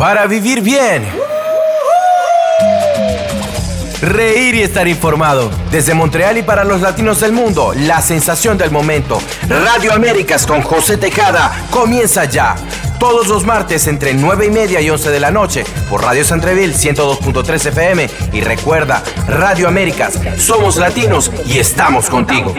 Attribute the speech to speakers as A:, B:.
A: para vivir bien. Reír y estar informado. Desde Montreal y para los latinos del mundo, la sensación del momento. Radio Américas con José Tejada comienza ya. Todos los martes entre 9 y media y 11 de la noche por Radio Centreville 102.3 FM. Y recuerda, Radio Américas, somos latinos y estamos contigo.